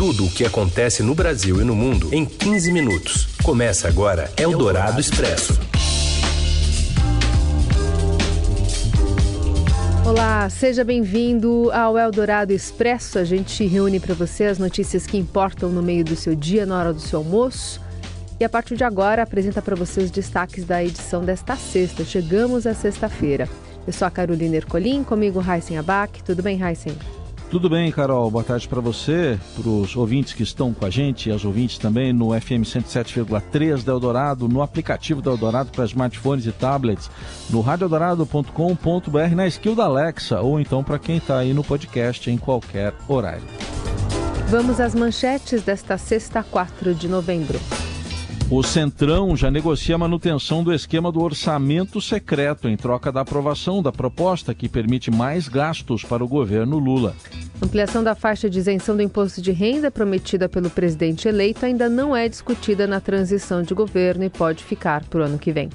Tudo o que acontece no Brasil e no mundo em 15 minutos. Começa agora Eldorado Expresso. Olá, seja bem-vindo ao Eldorado Expresso. A gente reúne para você as notícias que importam no meio do seu dia, na hora do seu almoço. E a partir de agora apresenta para você os destaques da edição desta sexta. Chegamos à sexta-feira. Eu sou a Carolina Ercolim, comigo Heisen Abac. Tudo bem, Heisen? Tudo bem, Carol. Boa tarde para você, para os ouvintes que estão com a gente e as ouvintes também no FM 107,3 da Eldorado, no aplicativo da Eldorado para smartphones e tablets, no radioeldorado.com.br, na skill da Alexa ou então para quem está aí no podcast em qualquer horário. Vamos às manchetes desta sexta, 4 de novembro. O Centrão já negocia a manutenção do esquema do orçamento secreto em troca da aprovação da proposta que permite mais gastos para o governo Lula. Ampliação da faixa de isenção do imposto de renda prometida pelo presidente eleito ainda não é discutida na transição de governo e pode ficar para o ano que vem.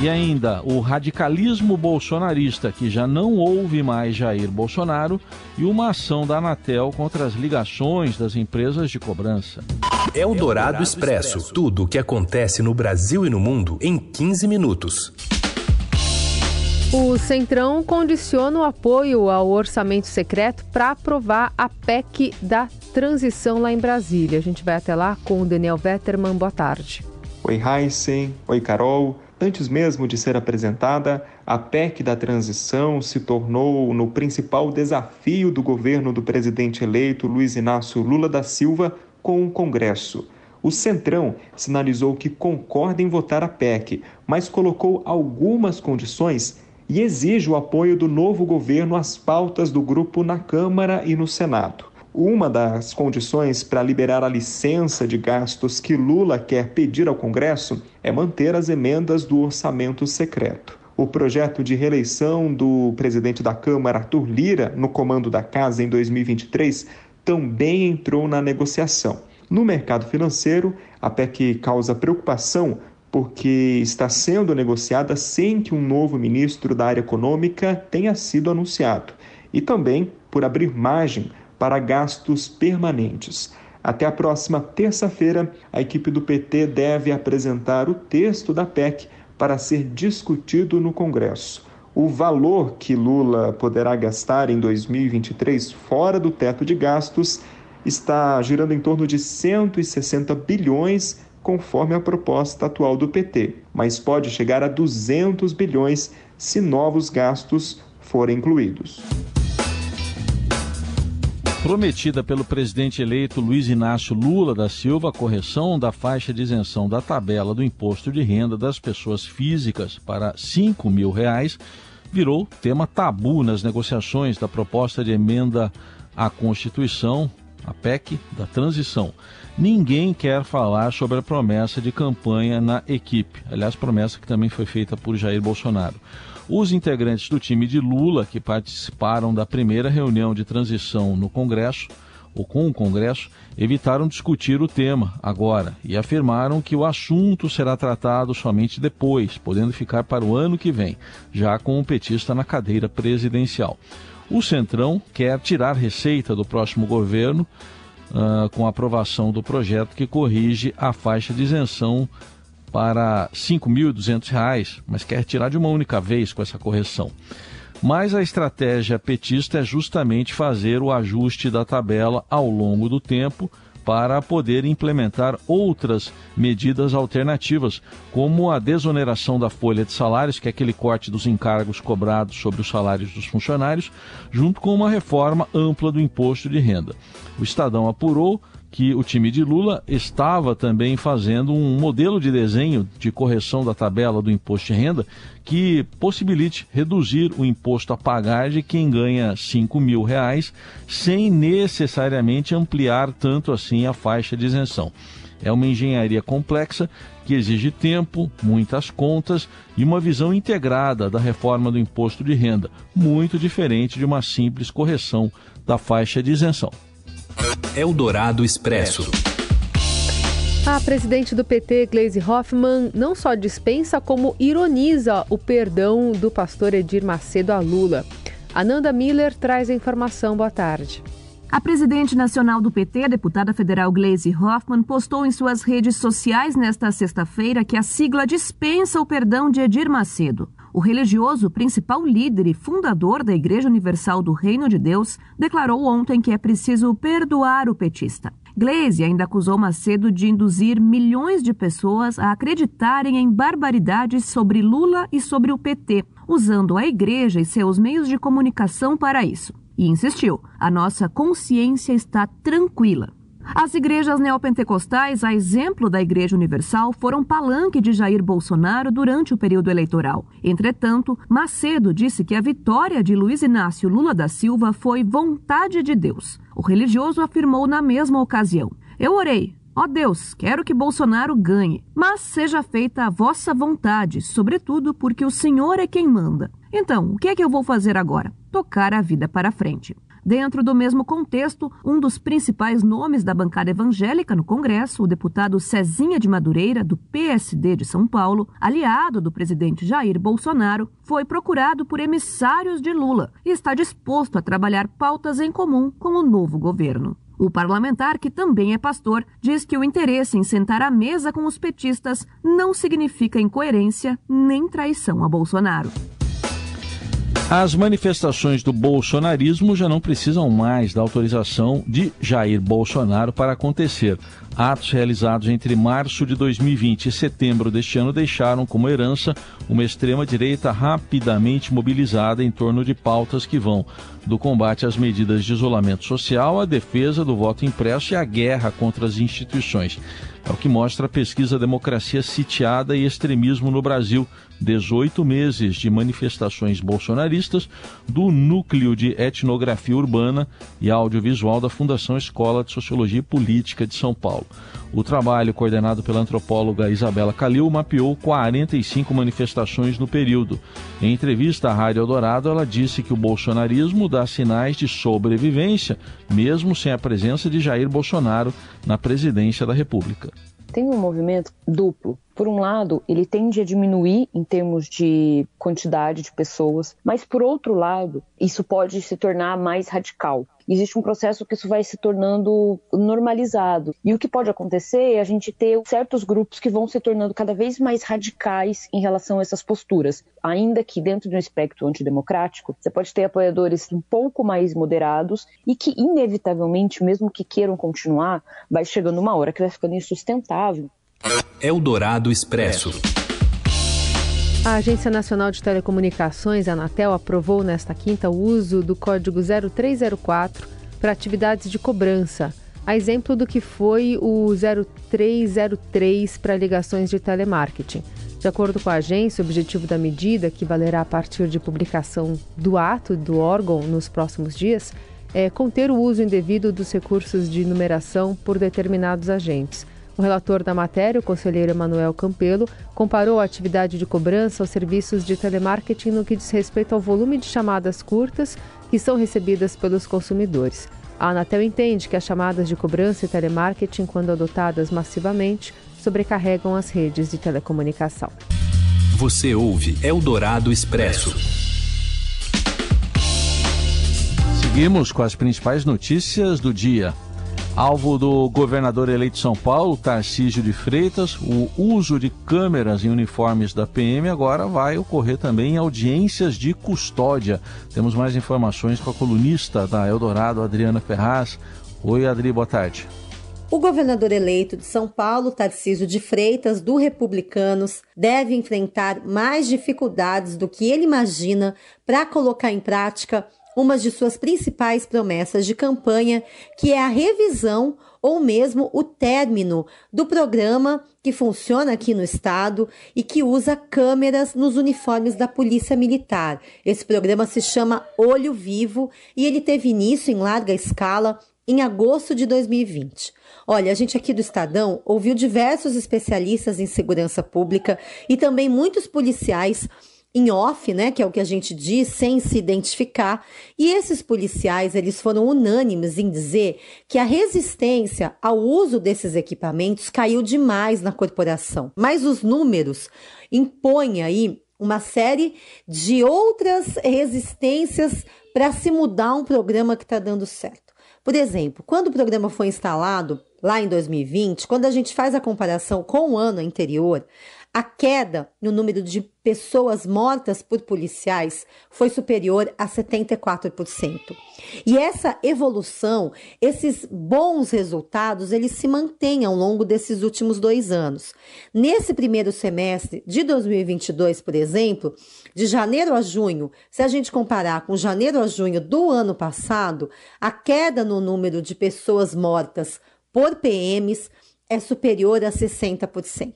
E ainda o radicalismo bolsonarista, que já não ouve mais Jair Bolsonaro, e uma ação da Anatel contra as ligações das empresas de cobrança. É o Dourado Expresso tudo o que acontece no Brasil e no mundo em 15 minutos. O Centrão condiciona o apoio ao orçamento secreto para aprovar a PEC da transição lá em Brasília. A gente vai até lá com o Daniel Vetterman. Boa tarde. Oi, Heisen. Oi, Carol. Antes mesmo de ser apresentada, a PEC da transição se tornou no principal desafio do governo do presidente eleito Luiz Inácio Lula da Silva com o Congresso. O Centrão sinalizou que concorda em votar a PEC, mas colocou algumas condições e exige o apoio do novo governo às pautas do grupo na Câmara e no Senado. Uma das condições para liberar a licença de gastos que Lula quer pedir ao Congresso é manter as emendas do orçamento secreto. O projeto de reeleição do presidente da Câmara, Arthur Lira, no comando da casa em 2023, também entrou na negociação. No mercado financeiro, a PEC causa preocupação porque está sendo negociada sem que um novo ministro da área econômica tenha sido anunciado, e também por abrir margem para gastos permanentes. Até a próxima terça-feira, a equipe do PT deve apresentar o texto da PEC para ser discutido no Congresso. O valor que Lula poderá gastar em 2023 fora do teto de gastos está girando em torno de 160 bilhões, conforme a proposta atual do PT, mas pode chegar a 200 bilhões se novos gastos forem incluídos prometida pelo presidente eleito Luiz Inácio Lula da Silva a correção da faixa de isenção da tabela do imposto de renda das pessoas físicas para 5 mil reais, virou tema tabu nas negociações da proposta de emenda à Constituição, a PEC da transição. Ninguém quer falar sobre a promessa de campanha na equipe, aliás, promessa que também foi feita por Jair Bolsonaro. Os integrantes do time de Lula, que participaram da primeira reunião de transição no Congresso, ou com o Congresso, evitaram discutir o tema agora e afirmaram que o assunto será tratado somente depois, podendo ficar para o ano que vem, já com o petista na cadeira presidencial. O Centrão quer tirar receita do próximo governo uh, com a aprovação do projeto que corrige a faixa de isenção para R$ 5.200, mas quer tirar de uma única vez com essa correção. Mas a estratégia petista é justamente fazer o ajuste da tabela ao longo do tempo para poder implementar outras medidas alternativas, como a desoneração da folha de salários, que é aquele corte dos encargos cobrados sobre os salários dos funcionários, junto com uma reforma ampla do imposto de renda. O Estadão apurou que o time de Lula estava também fazendo um modelo de desenho de correção da tabela do imposto de renda que possibilite reduzir o imposto a pagar de quem ganha 5 mil reais sem necessariamente ampliar tanto assim a faixa de isenção. É uma engenharia complexa que exige tempo, muitas contas e uma visão integrada da reforma do imposto de renda, muito diferente de uma simples correção da faixa de isenção. Eldorado Expresso. A presidente do PT, Gleisi Hoffmann, não só dispensa, como ironiza o perdão do pastor Edir Macedo a Lula. Ananda Miller traz a informação. Boa tarde. A presidente nacional do PT, a deputada federal Gleisi Hoffmann, postou em suas redes sociais nesta sexta-feira que a sigla dispensa o perdão de Edir Macedo. O religioso, principal líder e fundador da Igreja Universal do Reino de Deus, declarou ontem que é preciso perdoar o petista. Gleisi ainda acusou Macedo de induzir milhões de pessoas a acreditarem em barbaridades sobre Lula e sobre o PT, usando a igreja e seus meios de comunicação para isso e insistiu: a nossa consciência está tranquila. As igrejas neopentecostais, a exemplo da Igreja Universal, foram palanque de Jair Bolsonaro durante o período eleitoral. Entretanto, Macedo disse que a vitória de Luiz Inácio Lula da Silva foi vontade de Deus. O religioso afirmou na mesma ocasião: Eu orei, Ó Deus, quero que Bolsonaro ganhe, mas seja feita a vossa vontade, sobretudo porque o Senhor é quem manda. Então, o que é que eu vou fazer agora? Tocar a vida para frente. Dentro do mesmo contexto, um dos principais nomes da bancada evangélica no Congresso, o deputado Cezinha de Madureira, do PSD de São Paulo, aliado do presidente Jair Bolsonaro, foi procurado por emissários de Lula e está disposto a trabalhar pautas em comum com o novo governo. O parlamentar, que também é pastor, diz que o interesse em sentar à mesa com os petistas não significa incoerência nem traição a Bolsonaro. As manifestações do bolsonarismo já não precisam mais da autorização de Jair Bolsonaro para acontecer. Atos realizados entre março de 2020 e setembro deste ano deixaram como herança uma extrema-direita rapidamente mobilizada em torno de pautas que vão do combate às medidas de isolamento social à defesa do voto impresso e à guerra contra as instituições. É o que mostra a pesquisa Democracia Sitiada e Extremismo no Brasil, 18 meses de manifestações bolsonaristas do Núcleo de Etnografia Urbana e Audiovisual da Fundação Escola de Sociologia e Política de São Paulo. O trabalho, coordenado pela antropóloga Isabela Calil, mapeou 45 manifestações no período. Em entrevista à Rádio Eldorado, ela disse que o bolsonarismo dá sinais de sobrevivência, mesmo sem a presença de Jair Bolsonaro na presidência da República. Tem um movimento duplo por um lado, ele tende a diminuir em termos de quantidade de pessoas, mas por outro lado, isso pode se tornar mais radical. Existe um processo que isso vai se tornando normalizado. E o que pode acontecer é a gente ter certos grupos que vão se tornando cada vez mais radicais em relação a essas posturas. Ainda que dentro de um espectro antidemocrático, você pode ter apoiadores um pouco mais moderados e que, inevitavelmente, mesmo que queiram continuar, vai chegando uma hora que vai ficando insustentável Eldorado Expresso. A Agência Nacional de Telecomunicações, a Anatel, aprovou nesta quinta o uso do código 0304 para atividades de cobrança, a exemplo do que foi o 0303 para ligações de telemarketing. De acordo com a agência, o objetivo da medida, que valerá a partir de publicação do ato do órgão nos próximos dias, é conter o uso indevido dos recursos de numeração por determinados agentes. O relator da matéria, o conselheiro Emanuel Campelo, comparou a atividade de cobrança aos serviços de telemarketing no que diz respeito ao volume de chamadas curtas que são recebidas pelos consumidores. A Anatel entende que as chamadas de cobrança e telemarketing, quando adotadas massivamente, sobrecarregam as redes de telecomunicação. Você ouve Eldorado Expresso. Seguimos com as principais notícias do dia. Alvo do governador eleito de São Paulo, Tarcísio de Freitas, o uso de câmeras em uniformes da PM agora vai ocorrer também em audiências de custódia. Temos mais informações com a colunista da Eldorado, Adriana Ferraz. Oi, Adri, boa tarde. O governador eleito de São Paulo, Tarcísio de Freitas, do Republicanos, deve enfrentar mais dificuldades do que ele imagina para colocar em prática uma de suas principais promessas de campanha, que é a revisão ou mesmo o término do programa que funciona aqui no estado e que usa câmeras nos uniformes da Polícia Militar. Esse programa se chama Olho Vivo e ele teve início em larga escala em agosto de 2020. Olha, a gente aqui do Estadão ouviu diversos especialistas em segurança pública e também muitos policiais em off, né, que é o que a gente diz, sem se identificar. E esses policiais, eles foram unânimes em dizer que a resistência ao uso desses equipamentos caiu demais na corporação. Mas os números impõem aí uma série de outras resistências para se mudar um programa que está dando certo. Por exemplo, quando o programa foi instalado, lá em 2020, quando a gente faz a comparação com o ano anterior, a queda no número de pessoas mortas por policiais foi superior a 74%. E essa evolução, esses bons resultados, eles se mantêm ao longo desses últimos dois anos. Nesse primeiro semestre de 2022, por exemplo, de janeiro a junho, se a gente comparar com janeiro a junho do ano passado, a queda no número de pessoas mortas por PMs é superior a 60%.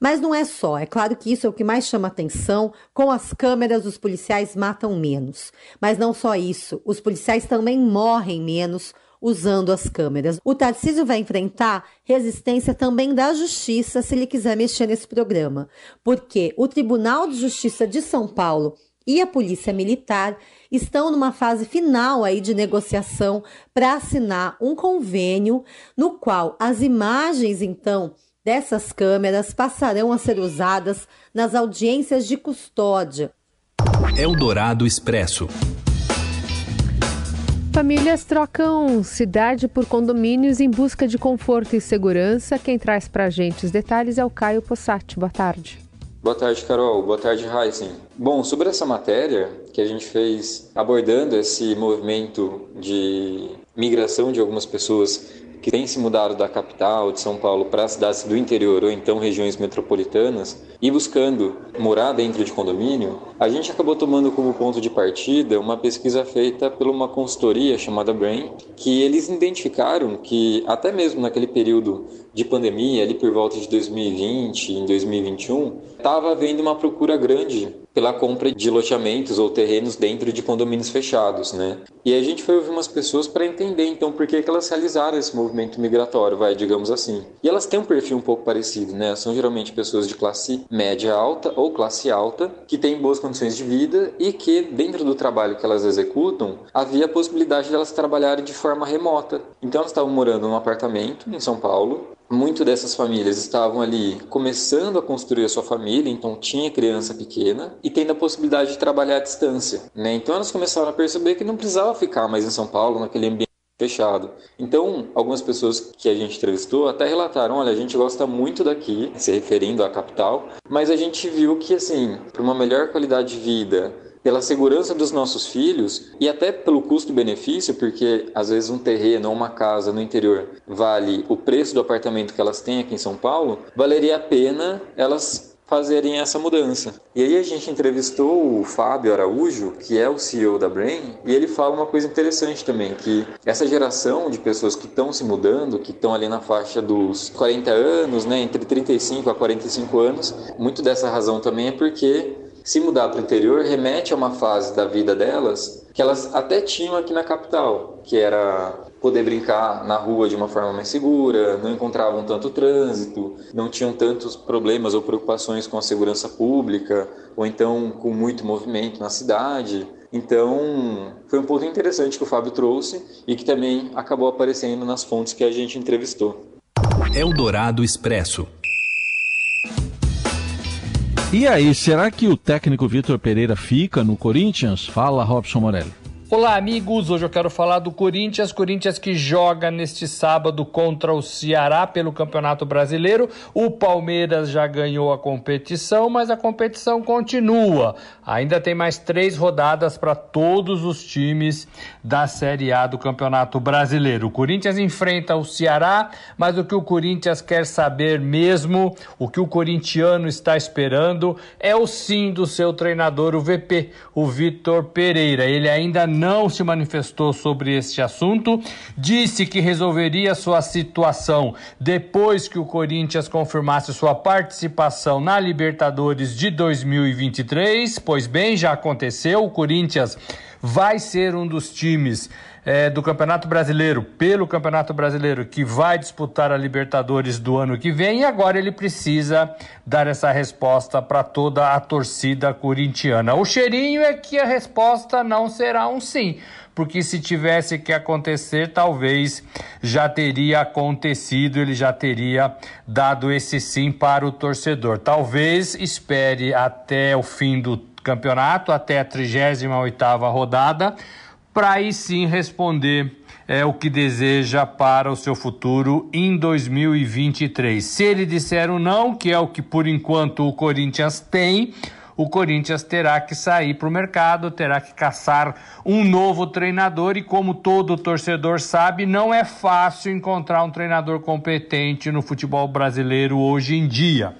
Mas não é só, é claro que isso é o que mais chama atenção. Com as câmeras, os policiais matam menos. Mas não só isso, os policiais também morrem menos usando as câmeras. O Tarcísio vai enfrentar resistência também da Justiça se ele quiser mexer nesse programa, porque o Tribunal de Justiça de São Paulo e a Polícia Militar estão numa fase final aí de negociação para assinar um convênio no qual as imagens então dessas câmeras passarão a ser usadas nas audiências de custódia. Eldorado Expresso. Famílias trocam cidade por condomínios em busca de conforto e segurança. Quem traz para a gente os detalhes é o Caio Possati. Boa tarde. Boa tarde, Carol. Boa tarde, Heisen. Bom, sobre essa matéria que a gente fez abordando esse movimento de migração de algumas pessoas que têm se mudado da capital de São Paulo para cidades do interior ou então regiões metropolitanas e buscando morar dentro de condomínio, a gente acabou tomando como ponto de partida uma pesquisa feita por uma consultoria chamada Brain, que eles identificaram que até mesmo naquele período de pandemia, ali por volta de 2020, em 2021, estava havendo uma procura grande pela compra de loteamentos ou terrenos dentro de condomínios fechados, né? E a gente foi ouvir umas pessoas para entender então por que, que elas realizaram esse movimento migratório, vai, digamos assim. E elas têm um perfil um pouco parecido, né? São geralmente pessoas de classe média alta ou classe alta que têm boas condições de vida e que dentro do trabalho que elas executam havia a possibilidade de elas trabalharem de forma remota. Então elas estavam morando num apartamento em São Paulo muito dessas famílias estavam ali começando a construir a sua família, então tinha criança pequena e tendo a possibilidade de trabalhar à distância, né? Então elas começaram a perceber que não precisava ficar mais em São Paulo, naquele ambiente fechado. Então, algumas pessoas que a gente entrevistou até relataram, olha, a gente gosta muito daqui, se referindo à capital, mas a gente viu que assim, para uma melhor qualidade de vida, pela segurança dos nossos filhos e até pelo custo-benefício, porque às vezes um terreno ou uma casa no interior vale o preço do apartamento que elas têm aqui em São Paulo, valeria a pena elas fazerem essa mudança. E aí a gente entrevistou o Fábio Araújo, que é o CEO da Brain, e ele fala uma coisa interessante também, que essa geração de pessoas que estão se mudando, que estão ali na faixa dos 40 anos, né, entre 35 a 45 anos, muito dessa razão também é porque se mudar para o interior remete a uma fase da vida delas que elas até tinham aqui na capital, que era poder brincar na rua de uma forma mais segura, não encontravam tanto trânsito, não tinham tantos problemas ou preocupações com a segurança pública, ou então com muito movimento na cidade. Então, foi um ponto interessante que o Fábio trouxe e que também acabou aparecendo nas fontes que a gente entrevistou. Eldorado Expresso. E aí, será que o técnico Vitor Pereira fica no Corinthians? Fala, Robson Morelli. Olá, amigos. Hoje eu quero falar do Corinthians. Corinthians que joga neste sábado contra o Ceará pelo Campeonato Brasileiro. O Palmeiras já ganhou a competição, mas a competição continua. Ainda tem mais três rodadas para todos os times da Série A do Campeonato Brasileiro. O Corinthians enfrenta o Ceará, mas o que o Corinthians quer saber mesmo, o que o corintiano está esperando, é o sim do seu treinador, o VP, o Vitor Pereira. Ele ainda não se manifestou sobre este assunto, disse que resolveria sua situação depois que o Corinthians confirmasse sua participação na Libertadores de 2023. Pois bem, já aconteceu, o Corinthians vai ser um dos times é, do Campeonato Brasileiro, pelo Campeonato Brasileiro, que vai disputar a Libertadores do ano que vem, e agora ele precisa dar essa resposta para toda a torcida corintiana. O cheirinho é que a resposta não será um sim, porque se tivesse que acontecer, talvez já teria acontecido, ele já teria dado esse sim para o torcedor. Talvez espere até o fim do campeonato, até a 38ª rodada, para aí sim responder é o que deseja para o seu futuro em 2023. Se ele disser o não, que é o que por enquanto o Corinthians tem, o Corinthians terá que sair para o mercado, terá que caçar um novo treinador e, como todo torcedor sabe, não é fácil encontrar um treinador competente no futebol brasileiro hoje em dia.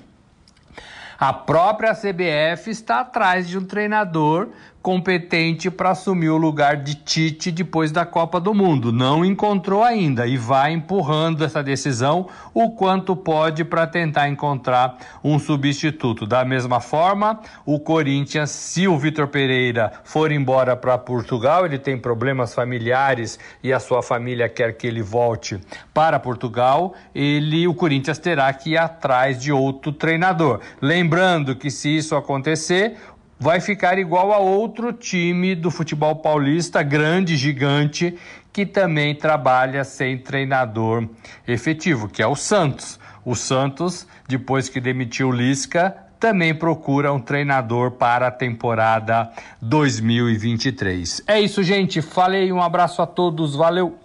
A própria CBF está atrás de um treinador competente para assumir o lugar de Tite depois da Copa do Mundo. Não encontrou ainda e vai empurrando essa decisão o quanto pode para tentar encontrar um substituto. Da mesma forma, o Corinthians, se o Vitor Pereira for embora para Portugal, ele tem problemas familiares e a sua família quer que ele volte para Portugal, ele o Corinthians terá que ir atrás de outro treinador. Lembrando que se isso acontecer, vai ficar igual a outro time do futebol paulista, grande, gigante, que também trabalha sem treinador efetivo, que é o Santos. O Santos, depois que demitiu o Lisca, também procura um treinador para a temporada 2023. É isso, gente. Falei, um abraço a todos, valeu!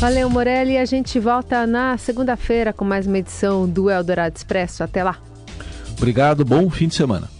Valeu, Morelli. A gente volta na segunda-feira com mais uma edição do Eldorado Expresso. Até lá. Obrigado, bom fim de semana.